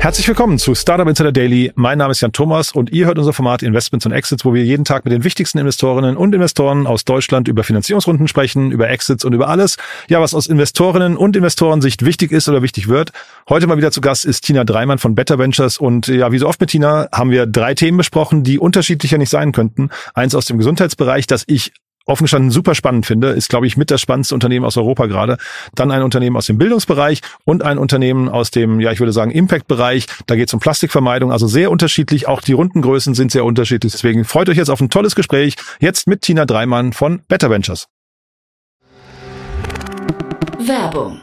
Herzlich willkommen zu Startup Insider Daily. Mein Name ist Jan Thomas und ihr hört unser Format Investments und Exits, wo wir jeden Tag mit den wichtigsten Investorinnen und Investoren aus Deutschland über Finanzierungsrunden sprechen, über Exits und über alles, ja, was aus Investorinnen und Investorensicht wichtig ist oder wichtig wird. Heute mal wieder zu Gast ist Tina Dreimann von Better Ventures und ja, wie so oft mit Tina haben wir drei Themen besprochen, die unterschiedlicher nicht sein könnten. Eins aus dem Gesundheitsbereich, das ich offen super spannend finde, ist, glaube ich, mit das spannendste Unternehmen aus Europa gerade. Dann ein Unternehmen aus dem Bildungsbereich und ein Unternehmen aus dem, ja, ich würde sagen, Impact-Bereich. Da geht es um Plastikvermeidung, also sehr unterschiedlich. Auch die Rundengrößen sind sehr unterschiedlich. Deswegen freut euch jetzt auf ein tolles Gespräch. Jetzt mit Tina Dreimann von Better Ventures. Werbung.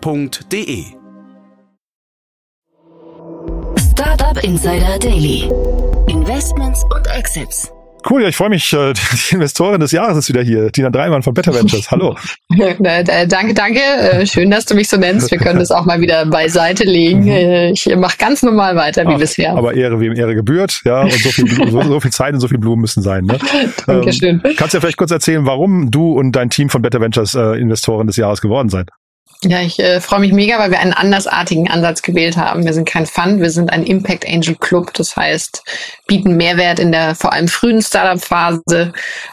www.startup.de. Startup Insider Daily. Investments und Exits. Cool, ja, ich freue mich. äh, Die Investorin des Jahres ist wieder hier, Tina Dreimann von Better Ventures. Hallo. Danke, danke. Äh, Schön, dass du mich so nennst. Wir können das auch mal wieder beiseite legen. Äh, Ich mache ganz normal weiter wie Ach, bisher. Aber Ehre, wem Ehre gebührt, ja, und so viel, so, so viel Zeit und so viel Blumen müssen sein. Ne? Dankeschön. Ähm, kannst du ja vielleicht kurz erzählen, warum du und dein Team von Better Ventures äh, Investoren des Jahres geworden seid? Ja, ich äh, freue mich mega, weil wir einen andersartigen Ansatz gewählt haben. Wir sind kein Fund, wir sind ein Impact Angel Club. Das heißt, bieten Mehrwert in der vor allem frühen Startup-Phase,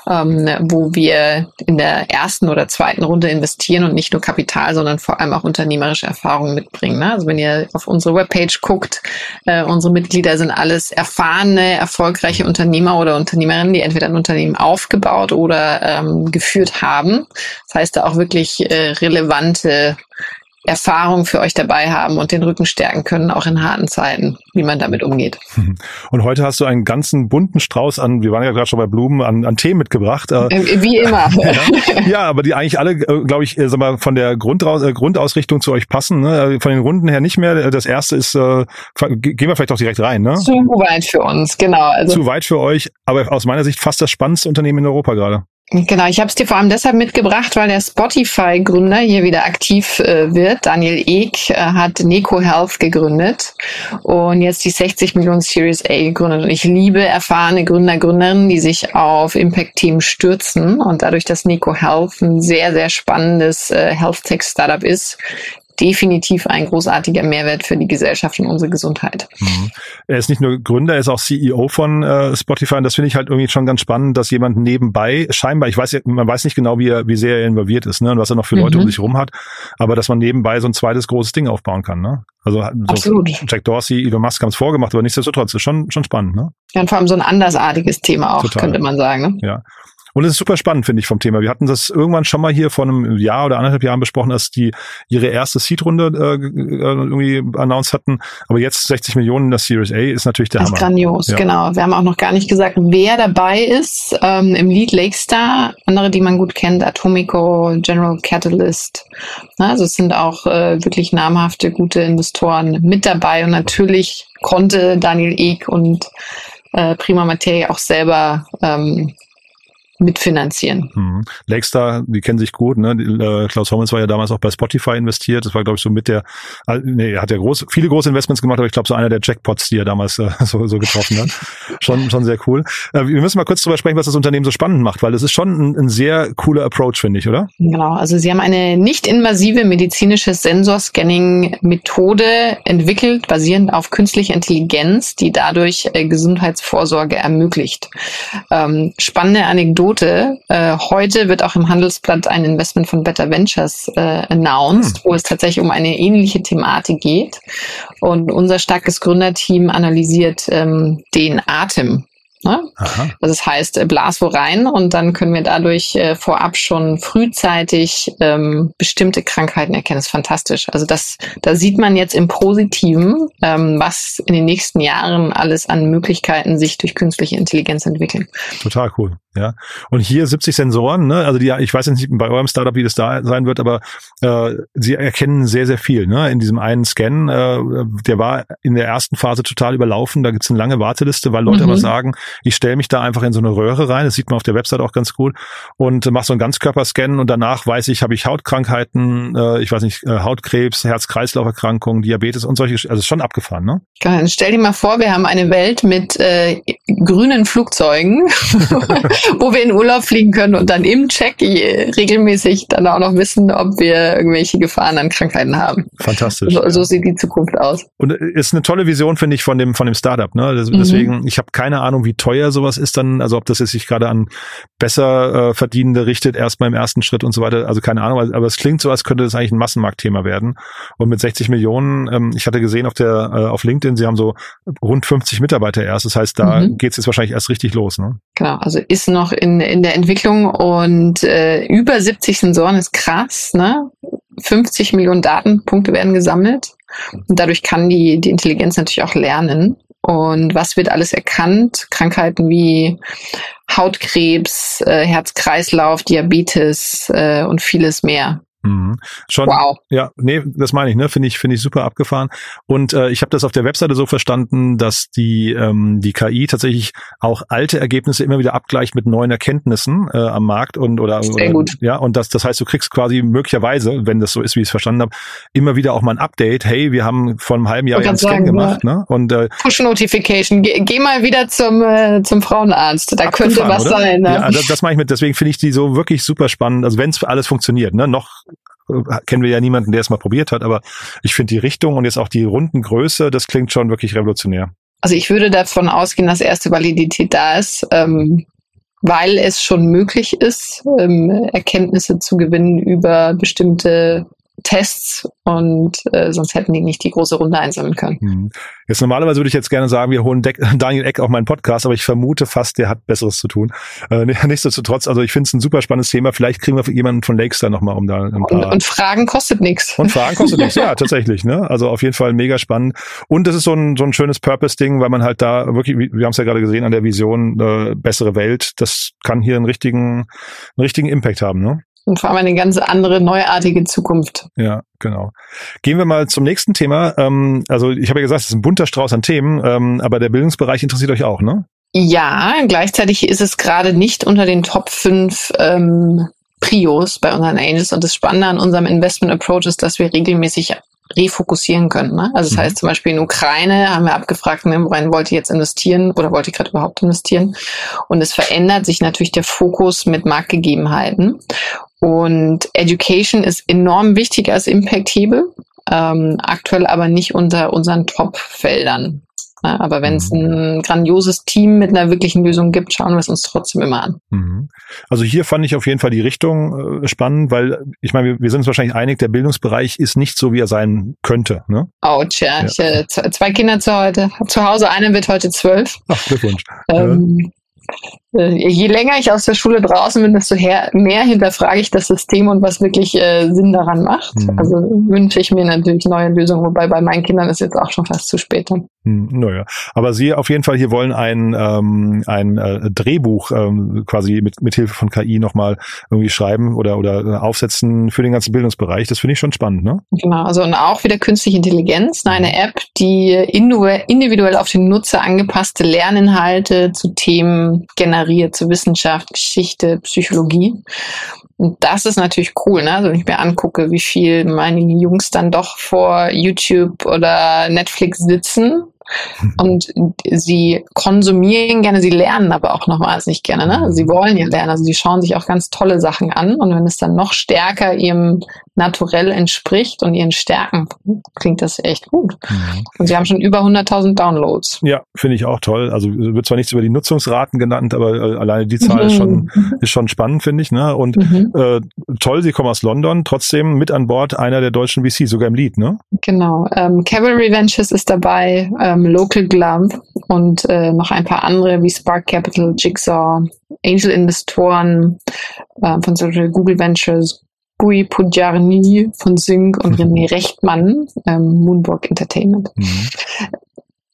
ähm, wo wir in der ersten oder zweiten Runde investieren und nicht nur Kapital, sondern vor allem auch unternehmerische Erfahrungen mitbringen. Ne? Also wenn ihr auf unsere Webpage guckt, äh, unsere Mitglieder sind alles erfahrene, erfolgreiche Unternehmer oder Unternehmerinnen, die entweder ein Unternehmen aufgebaut oder ähm, geführt haben. Das heißt, da auch wirklich äh, relevante Erfahrung für euch dabei haben und den Rücken stärken können, auch in harten Zeiten, wie man damit umgeht. Und heute hast du einen ganzen bunten Strauß an, wir waren ja gerade schon bei Blumen, an, an Themen mitgebracht. Äh, Äh, Wie immer. ja, aber die eigentlich alle, äh, glaube ich, sag mal, von der Grundraus äh, Grundausrichtung zu euch passen. Ne? Von den Runden her nicht mehr. Das erste ist, äh, gehen wir vielleicht auch direkt rein. Ne? Zu weit für uns, genau. Also Zu weit für euch, aber aus meiner Sicht fast das spannendste Unternehmen in Europa gerade. Genau, ich habe es dir vor allem deshalb mitgebracht, weil der Spotify-Gründer hier wieder aktiv äh, wird. Daniel Ek äh, hat Neko Health gegründet und jetzt die 60 Millionen Series A gegründet. Und ich liebe erfahrene Gründer, Gründerinnen, die sich auf Impact-Teams stürzen. Und dadurch, dass Neko Health ein sehr, sehr spannendes äh, Health-Tech-Startup ist, definitiv ein großartiger Mehrwert für die Gesellschaft und unsere Gesundheit. Er ist nicht nur Gründer, er ist auch CEO von äh, Spotify und das finde ich halt irgendwie schon ganz spannend, dass jemand nebenbei scheinbar, ich weiß ja, man weiß nicht genau, wie er, wie sehr er involviert ist, ne, und was er noch für Leute Mhm. um sich rum hat, aber dass man nebenbei so ein zweites großes Ding aufbauen kann, ne? Also so. Jack Dorsey, Elon Musk haben es vorgemacht, aber nichtsdestotrotz ist schon schon spannend, ne? Ja, und vor allem so ein andersartiges Thema auch, Total. könnte man sagen. Ne? Ja. Und es ist super spannend, finde ich, vom Thema. Wir hatten das irgendwann schon mal hier vor einem Jahr oder anderthalb Jahren besprochen, dass die ihre erste Seed-Runde äh, äh, irgendwie announced hatten. Aber jetzt 60 Millionen in der Series A ist natürlich der Das ist Hammer. grandios, Ja. genau. Wir haben auch noch gar nicht gesagt, wer dabei ist. Ähm, Im Lead Lakestar, andere, die man gut kennt, Atomico, General Catalyst. Na, Also es sind auch äh, wirklich namhafte, gute Investoren mit dabei. Und natürlich konnte Daniel Ek und äh, Prima Materie auch selber ähm, mitfinanzieren. Mhm. Lakestar, die kennen sich gut, ne? Äh, Klaus Hommels war ja damals auch bei Spotify investiert. Das war, glaube ich, so mit der, äh, nee, er hat ja groß, viele große Investments gemacht, aber ich glaube, so einer der Jackpots, die er damals äh, so, so getroffen hat. schon, schon sehr cool. Äh, wir müssen mal kurz drüber sprechen, was das Unternehmen so spannend macht, weil das ist schon ein, ein sehr cooler Approach, finde ich, oder? Genau, also sie haben eine nicht invasive medizinische Sensorscanning-Methode entwickelt, basierend auf künstlicher Intelligenz, die dadurch äh, Gesundheitsvorsorge ermöglicht. Ähm, spannende Anekdote. Äh, heute wird auch im Handelsblatt ein Investment von Better Ventures äh, announced, wo es tatsächlich um eine ähnliche Thematik geht. Und unser starkes Gründerteam analysiert ähm, den Atem Ne? Also das heißt, äh, Blas wo rein und dann können wir dadurch äh, vorab schon frühzeitig ähm, bestimmte Krankheiten erkennen. Das ist fantastisch. Also das, da sieht man jetzt im Positiven, ähm, was in den nächsten Jahren alles an Möglichkeiten sich durch künstliche Intelligenz entwickeln. Total cool. Ja. Und hier 70 Sensoren, ne? Also die, ich weiß jetzt nicht bei eurem Startup, wie das da sein wird, aber äh, sie erkennen sehr, sehr viel, ne? In diesem einen Scan, äh, der war in der ersten Phase total überlaufen. Da gibt's eine lange Warteliste, weil Leute mhm. aber sagen, ich stelle mich da einfach in so eine Röhre rein, das sieht man auf der Website auch ganz gut, und mache so einen Ganzkörperscan und danach weiß ich, habe ich Hautkrankheiten, äh, ich weiß nicht, äh, Hautkrebs, Herz-Kreislauf-Erkrankungen, Diabetes und solche, also schon abgefahren, ne? Stell dir mal vor, wir haben eine Welt mit äh, grünen Flugzeugen. wo wir in Urlaub fliegen können und dann im Check regelmäßig dann auch noch wissen, ob wir irgendwelche Gefahren an Krankheiten haben. Fantastisch. So, so sieht die Zukunft aus. Und ist eine tolle Vision, finde ich, von dem, von dem Startup. Ne? Mhm. Deswegen, mhm. ich habe keine Ahnung, wie teuer sowas ist dann, also ob das jetzt sich gerade an besser äh, Verdienende richtet, erst mal im ersten Schritt und so weiter. Also keine Ahnung, aber es klingt so, als könnte das eigentlich ein Massenmarktthema werden. Und mit 60 Millionen, ähm, ich hatte gesehen auf der äh, auf LinkedIn, sie haben so rund 50 Mitarbeiter erst. Das heißt, da mhm. geht es jetzt wahrscheinlich erst richtig los. Ne? Genau, also ist noch in, in der Entwicklung und äh, über 70 Sensoren ist krass, ne? 50 Millionen Datenpunkte werden gesammelt und dadurch kann die, die Intelligenz natürlich auch lernen. Und was wird alles erkannt? Krankheiten wie Hautkrebs, äh, Herz-Kreislauf, Diabetes äh, und vieles mehr. Mhm. Schon, wow. Ja, nee, das meine ich, ne? Finde ich, finde ich super abgefahren. Und äh, ich habe das auf der Webseite so verstanden, dass die ähm, die KI tatsächlich auch alte Ergebnisse immer wieder abgleicht mit neuen Erkenntnissen äh, am Markt und oder, Sehr oder gut. ja und das das heißt, du kriegst quasi möglicherweise, wenn das so ist, wie ich es verstanden habe, immer wieder auch mal ein Update. Hey, wir haben vor einem halben Jahr ja einen Scan sagen, gemacht, ne? Und äh, Push Notification. Geh, geh mal wieder zum äh, zum Frauenarzt. Da könnte was oder? sein. Ne? Ja, das, das mache ich mit. Deswegen finde ich die so wirklich super spannend. Also wenn es alles funktioniert, ne? Noch kennen wir ja niemanden, der es mal probiert hat, aber ich finde die Richtung und jetzt auch die Rundengröße, das klingt schon wirklich revolutionär. Also ich würde davon ausgehen, dass erste Validität da ist, ähm, weil es schon möglich ist, ähm, Erkenntnisse zu gewinnen über bestimmte Tests und äh, sonst hätten die nicht die große Runde einsammeln können. Hm. Jetzt normalerweise würde ich jetzt gerne sagen, wir holen De Daniel Eck auf meinen Podcast, aber ich vermute fast, der hat Besseres zu tun. Äh, nichtsdestotrotz, also ich finde es ein super spannendes Thema. Vielleicht kriegen wir jemanden von Lakestar nochmal, um da ein paar... Und, und Fragen kostet nichts. Und Fragen kostet nichts, ja, tatsächlich. Ne? Also auf jeden Fall mega spannend. Und das ist so ein, so ein schönes Purpose-Ding, weil man halt da wirklich, wir haben es ja gerade gesehen an der Vision, äh, bessere Welt, das kann hier einen richtigen, einen richtigen Impact haben. Ne? Und vor allem eine ganz andere, neuartige Zukunft. Ja, genau. Gehen wir mal zum nächsten Thema. Ähm, also ich habe ja gesagt, es ist ein bunter Strauß an Themen, ähm, aber der Bildungsbereich interessiert euch auch, ne? Ja, gleichzeitig ist es gerade nicht unter den Top 5 ähm, Prios bei unseren Angels. Und das Spannende an unserem Investment Approach ist, dass wir regelmäßig refokussieren können. Ne? Also das mhm. heißt zum Beispiel in Ukraine haben wir abgefragt, ne, worin wollt ihr jetzt investieren oder wollt ihr gerade überhaupt investieren? Und es verändert sich natürlich der Fokus mit Marktgegebenheiten. Und Education ist enorm wichtig als Impact-Hebel, ähm, aktuell aber nicht unter unseren Top-Feldern. Ja, aber wenn es mhm. ein grandioses Team mit einer wirklichen Lösung gibt, schauen wir es uns trotzdem immer an. Mhm. Also hier fand ich auf jeden Fall die Richtung äh, spannend, weil ich meine, wir, wir, sind uns wahrscheinlich einig, der Bildungsbereich ist nicht so, wie er sein könnte. Ne? Ouch, ja. ja. Ich, äh, zwei Kinder zu, heute, zu Hause, einer wird heute zwölf. Ach, Glückwunsch. Ähm, äh, je länger ich aus der Schule draußen bin, desto mehr hinterfrage ich das System und was wirklich äh, Sinn daran macht. Mhm. Also wünsche ich mir natürlich neue Lösungen, wobei bei meinen Kindern ist jetzt auch schon fast zu spät. Dann. Hm, naja, aber Sie auf jeden Fall hier wollen ein, ähm, ein äh, Drehbuch ähm, quasi mit, mit Hilfe von KI nochmal irgendwie schreiben oder, oder aufsetzen für den ganzen Bildungsbereich. Das finde ich schon spannend, ne? Genau, also und auch wieder künstliche Intelligenz, ne, eine mhm. App, die individuell auf den Nutzer angepasste Lerninhalte zu Themen generiert, zu Wissenschaft, Geschichte, Psychologie. Und das ist natürlich cool, ne? Also wenn ich mir angucke, wie viel meine Jungs dann doch vor YouTube oder Netflix sitzen und sie konsumieren gerne, sie lernen aber auch noch wahnsinnig gerne. Ne? Sie wollen ja lernen, also sie schauen sich auch ganz tolle Sachen an und wenn es dann noch stärker ihrem Naturell entspricht und ihren Stärken, klingt das echt gut. Mhm. Und sie haben schon über 100.000 Downloads. Ja, finde ich auch toll. Also wird zwar nichts über die Nutzungsraten genannt, aber äh, alleine die Zahl mhm. ist schon ist schon spannend, finde ich. Ne? Und mhm. äh, toll, sie kommen aus London, trotzdem mit an Bord einer der deutschen VC, sogar im Lead, ne? Genau. Ähm, Cavalry Ventures ist dabei. Ähm, ähm, Local Glove und äh, noch ein paar andere wie Spark Capital, Jigsaw, Angel-Investoren äh, von zum Beispiel Google Ventures, Gui Pujarni von Sync und mhm. René Rechtmann, ähm, Moonburg Entertainment. Mhm.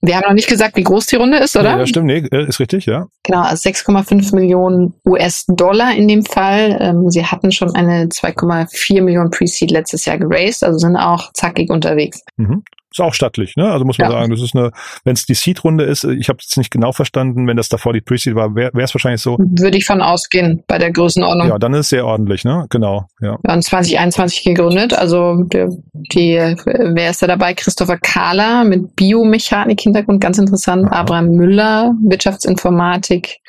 Wir haben noch nicht gesagt, wie groß die Runde ist, oder? Ja, stimmt, nee, äh, ist richtig, ja. Genau, also 6,5 Millionen US-Dollar in dem Fall. Ähm, sie hatten schon eine 2,4 Millionen Pre-Seed letztes Jahr geraced, also sind auch zackig unterwegs. Mhm. Ist auch stattlich, ne? Also muss man ja. sagen, das ist eine, wenn es die Seed-Runde ist, ich habe es nicht genau verstanden, wenn das davor die Pre-Seed war, wäre es wahrscheinlich so. Würde ich von ausgehen bei der Größenordnung. Ja, dann ist es sehr ordentlich, ne? Genau, ja. Wir haben 2021 gegründet, also die, die wer ist da dabei? Christopher Kahler mit Biomechanik-Hintergrund, ganz interessant. Aha. Abraham Müller, Wirtschaftsinformatik,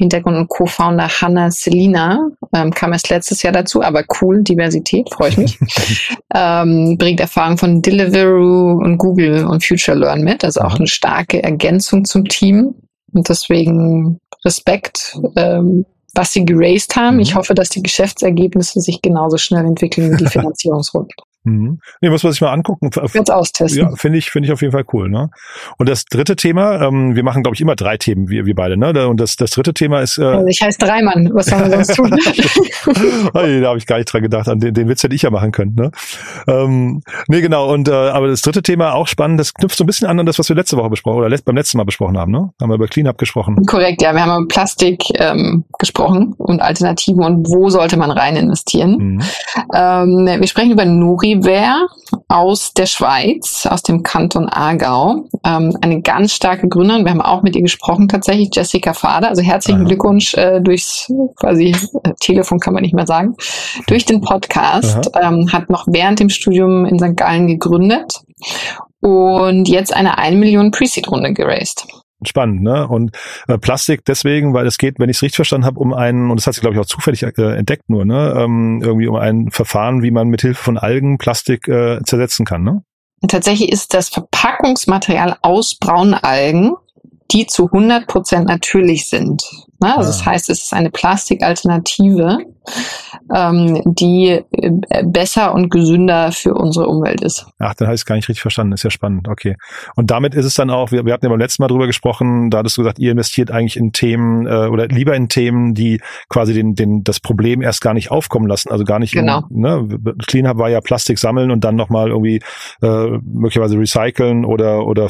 Hintergrund und Co-Founder Hannah Selina, ähm, kam erst letztes Jahr dazu, aber cool, Diversität, freue ich mich. ähm, bringt Erfahrung von Deliveroo und Google und Future Learn mit, also auch eine starke Ergänzung zum Team. Und deswegen Respekt, ähm, was sie geraced haben. Mhm. Ich hoffe, dass die Geschäftsergebnisse sich genauso schnell entwickeln wie die Finanzierungsrunden. Mhm. Nee, muss man sich mal angucken. Jetzt austesten. Ja, finde ich, finde ich auf jeden Fall cool. Ne? Und das dritte Thema, ähm, wir machen, glaube ich, immer drei Themen, wir, wir beide. Ne? Und das, das dritte Thema ist. Äh, also ich heiße Dreimann, was sollen wir sonst tun? hey, da habe ich gar nicht dran gedacht. An den, den Witz hätte ich ja machen können. Ne? Ähm, nee, genau. Und äh, aber das dritte Thema auch spannend, das knüpft so ein bisschen an an das, was wir letzte Woche besprochen oder beim letzten Mal besprochen haben, ne? Haben wir über Cleanup gesprochen. Korrekt, ja. Wir haben über Plastik ähm, gesprochen und Alternativen und wo sollte man rein investieren. Mhm. Ähm, wir sprechen über Nuriware aus der Schweiz, aus dem Kanton Aargau. Ähm, eine ganz starke Gründerin. Wir haben auch mit ihr gesprochen tatsächlich, Jessica Fader. Also herzlichen Aha. Glückwunsch äh, durchs quasi äh, Telefon kann man nicht mehr sagen, durch den Podcast. Ähm, hat noch während dem Studium in St. Gallen gegründet und jetzt eine 1 Million Pre-Seed-Runde geraced spannend, ne? Und äh, Plastik deswegen, weil es geht, wenn ich es richtig verstanden habe, um einen, und das hat sie, glaube ich, auch zufällig äh, entdeckt nur, ne? Ähm, irgendwie um ein Verfahren, wie man mit Hilfe von Algen Plastik äh, zersetzen kann, ne? Tatsächlich ist das Verpackungsmaterial aus Braunalgen, die zu 100 Prozent natürlich sind. Ne? Also ah. das heißt, es ist eine Plastikalternative, ähm, die äh, besser und gesünder für unsere Umwelt ist. Ach, dann habe ich es gar nicht richtig verstanden. Ist ja spannend. Okay. Und damit ist es dann auch, wir, wir hatten ja beim letzten Mal drüber gesprochen, da hattest du gesagt, ihr investiert eigentlich in Themen äh, oder lieber in Themen, die quasi den, den, das Problem erst gar nicht aufkommen lassen. Also gar nicht, genau. In, ne? Cleanup war ja Plastik sammeln und dann nochmal irgendwie äh, möglicherweise recyceln oder, oder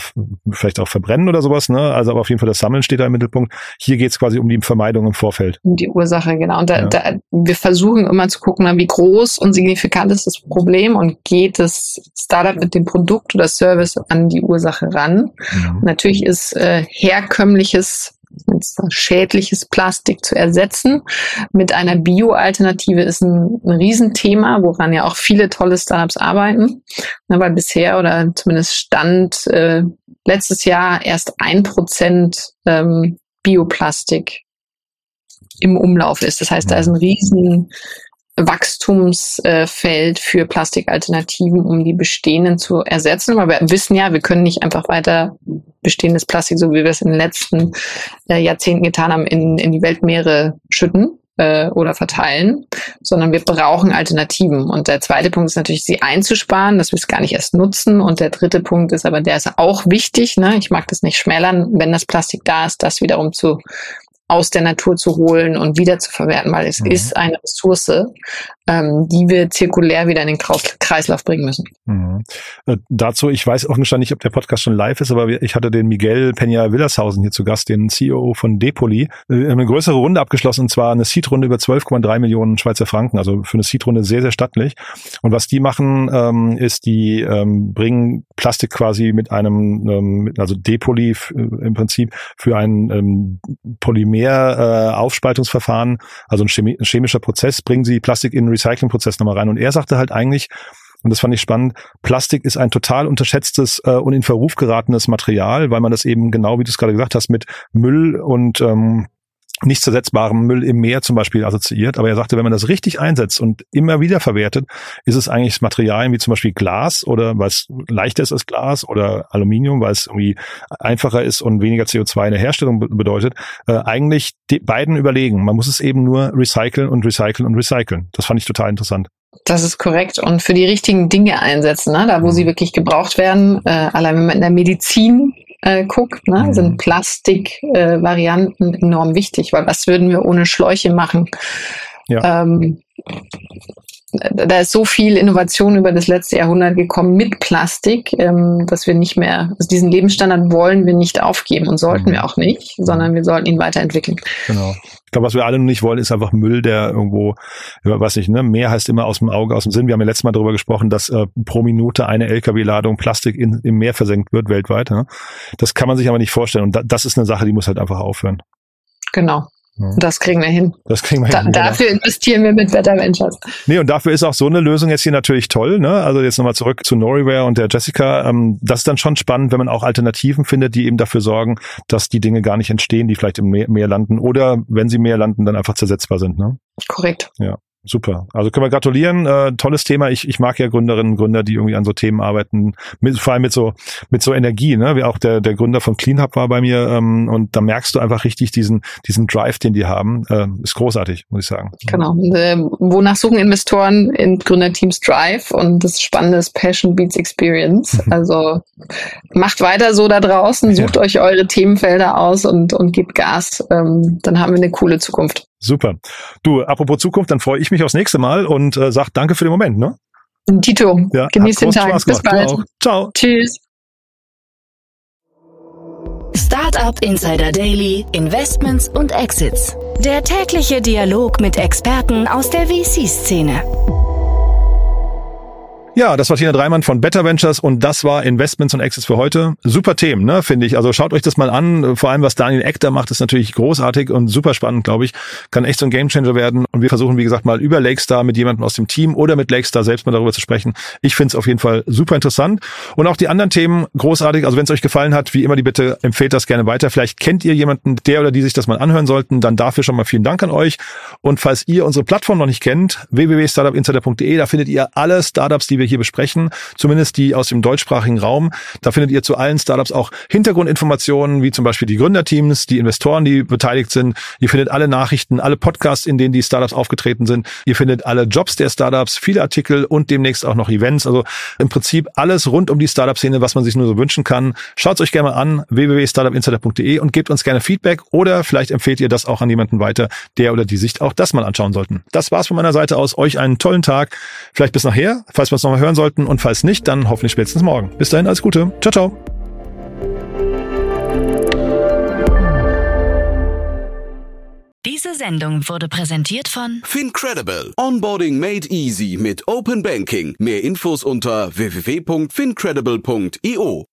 vielleicht auch verbrennen oder sowas. Ne? Also aber auf jeden Fall das Sammeln steht da im Mittelpunkt. Hier geht es quasi um die Vermeidung im Vorfeld. Um die Ursache, genau. Und da, ja. da, wir versuchen immer zu gucken, wie groß und signifikant ist das Problem und geht das Startup mit dem Produkt oder Service an die Ursache ran. Mhm. Natürlich ist äh, herkömmliches schädliches Plastik zu ersetzen. Mit einer Bio-Alternative ist ein, ein Riesenthema, woran ja auch viele tolle Startups arbeiten. Na, weil bisher oder zumindest stand äh, letztes Jahr erst ein Prozent ähm, Bioplastik im Umlauf ist. Das heißt, da ist ein riesen Wachstumsfeld für Plastikalternativen, um die bestehenden zu ersetzen. Weil wir wissen ja, wir können nicht einfach weiter bestehendes Plastik, so wie wir es in den letzten äh, Jahrzehnten getan haben, in, in die Weltmeere schütten äh, oder verteilen, sondern wir brauchen Alternativen. Und der zweite Punkt ist natürlich, sie einzusparen, dass wir es gar nicht erst nutzen. Und der dritte Punkt ist aber, der ist auch wichtig. Ne? Ich mag das nicht schmälern, wenn das Plastik da ist, das wiederum zu aus der Natur zu holen und wieder zu verwerten, weil es mhm. ist eine Ressource, ähm, die wir zirkulär wieder in den Kreislauf bringen müssen. Mhm. Äh, dazu, ich weiß auch nicht, ob der Podcast schon live ist, aber ich hatte den Miguel Peña Willershausen hier zu Gast, den CEO von Depoli, äh, eine größere Runde abgeschlossen, und zwar eine Seed-Runde über 12,3 Millionen Schweizer Franken, also für eine Seed-Runde sehr, sehr stattlich. Und was die machen, ähm, ist, die ähm, bringen Plastik quasi mit einem, ähm, also Depoli äh, im Prinzip für ein ähm, Polymer äh, also ein, chemi chemischer Prozess, bringen sie Plastik in Recyclingprozess nochmal rein. Und er sagte halt eigentlich, und das fand ich spannend, Plastik ist ein total unterschätztes äh, und in Verruf geratenes Material, weil man das eben genau, wie du es gerade gesagt hast, mit Müll und ähm, nicht zersetzbarem Müll im Meer zum Beispiel assoziiert. Aber er sagte, wenn man das richtig einsetzt und immer wieder verwertet, ist es eigentlich Materialien wie zum Beispiel Glas oder weil es leichter ist als Glas oder Aluminium, weil es irgendwie einfacher ist und weniger CO2 in der Herstellung bedeutet, äh, eigentlich die beiden überlegen. Man muss es eben nur recyceln und recyceln und recyceln. Das fand ich total interessant. Das ist korrekt. Und für die richtigen Dinge einsetzen, ne? da wo mhm. sie wirklich gebraucht werden. Äh, allein wenn man in der Medizin äh, guckt, ne, Mhm. sind Plastikvarianten äh, enorm wichtig, weil was würden wir ohne Schläuche machen? Ja. Ähm, da ist so viel Innovation über das letzte Jahrhundert gekommen mit Plastik, ähm, dass wir nicht mehr, also diesen Lebensstandard wollen wir nicht aufgeben und sollten Mhm. wir auch nicht, sondern wir sollten ihn weiterentwickeln. Genau. Ich glaube, was wir alle nicht wollen, ist einfach Müll, der irgendwo, weiß ich, ne, mehr heißt immer aus dem Auge, aus dem Sinn. Wir haben ja letztes Mal darüber gesprochen, dass äh, pro Minute eine LKW-Ladung Plastik in, im Meer versenkt wird weltweit. Ne? Das kann man sich aber nicht vorstellen. Und da, das ist eine Sache, die muss halt einfach aufhören. Genau. Ja. Das kriegen wir hin. Das kriegen wir Da, hin. genau. dafür investieren wir mit Better Ventures. Nee, und dafür ist auch so eine Lösung jetzt hier natürlich toll. Ne? Also jetzt nochmal zurück zu Noriware und der Jessica. Ähm, das ist dann schon spannend, wenn man auch Alternativen findet, die eben dafür sorgen, dass die Dinge gar nicht entstehen, die vielleicht im Meer, Meer landen oder wenn sie im Meer landen, dann einfach zersetzbar sind. Ne? Korrekt. Super. Also können wir gratulieren. Äh, tolles Thema. Ich, ich mag ja Gründerinnen und Gründer, die irgendwie an so Themen arbeiten, mit, vor allem mit so mit so Energie. Ne? Wie auch der der Gründer von CleanHub war bei mir ähm, und da merkst du einfach richtig diesen diesen Drive, den die haben. Äh, ist großartig, muss ich sagen. Genau. Und, äh, wonach suchen Investoren in Gründerteams Drive? Und das Spannende ist Passion Beats Experience. Also macht weiter so da draußen, sucht Ja. euch eure Themenfelder aus und, und gebt Gas. Ähm, dann haben wir eine coole Zukunft. Super. Du, apropos Zukunft, dann freue ich mich aufs nächste Mal und äh, sag danke für den Moment. Ne? Tito, Ja, genieß den Tag. Bis bald. Ciao. Tschüss. Startup Insider Daily, Investments und Exits. Der tägliche Dialog mit Experten aus der VC-Szene. Ja, das war Tina Dreimann von Better Ventures und das war Investments und Exits für heute. Super Themen, ne, finde ich. Also schaut euch das mal an. Vor allem, was Daniel Eck da macht, ist natürlich großartig und super spannend, glaube ich. Kann echt so ein Gamechanger werden. Und wir versuchen, wie gesagt, mal über Lakestar mit jemandem aus dem Team oder mit Lakestar selbst mal darüber zu sprechen. Ich finde es auf jeden Fall super interessant. Und auch die anderen Themen großartig. Also wenn es euch gefallen hat, wie immer die Bitte, empfehlt das gerne weiter. Vielleicht kennt ihr jemanden, der oder die sich das mal anhören sollten. Dann dafür schon mal vielen Dank an euch. Und falls ihr unsere Plattform noch nicht kennt, www.startupinsider.de, da findet ihr alle Startups, die wir hier besprechen, zumindest die aus dem deutschsprachigen Raum. Da findet ihr zu allen Startups auch Hintergrundinformationen, wie zum Beispiel die Gründerteams, die Investoren, die beteiligt sind. Ihr findet alle Nachrichten, alle Podcasts, in denen die Startups aufgetreten sind. Ihr findet alle Jobs der Startups, viele Artikel und demnächst auch noch Events. Also im Prinzip alles rund um die Startup-Szene, was man sich nur so wünschen kann. Schaut es euch gerne mal an, www.startupinsider.de und gebt uns gerne Feedback oder vielleicht empfehlt ihr das auch an jemanden weiter, der oder die sich auch das mal anschauen sollten. Das war's von meiner Seite aus. Euch einen tollen Tag. Vielleicht bis nachher, falls wir uns noch mal hören sollten und falls nicht, dann hoffentlich spätestens morgen. Bis dahin, alles Gute. Ciao, ciao. Diese Sendung wurde präsentiert von Fincredible. Onboarding made easy mit Open Banking. Mehr Infos unter www.fincredible.io.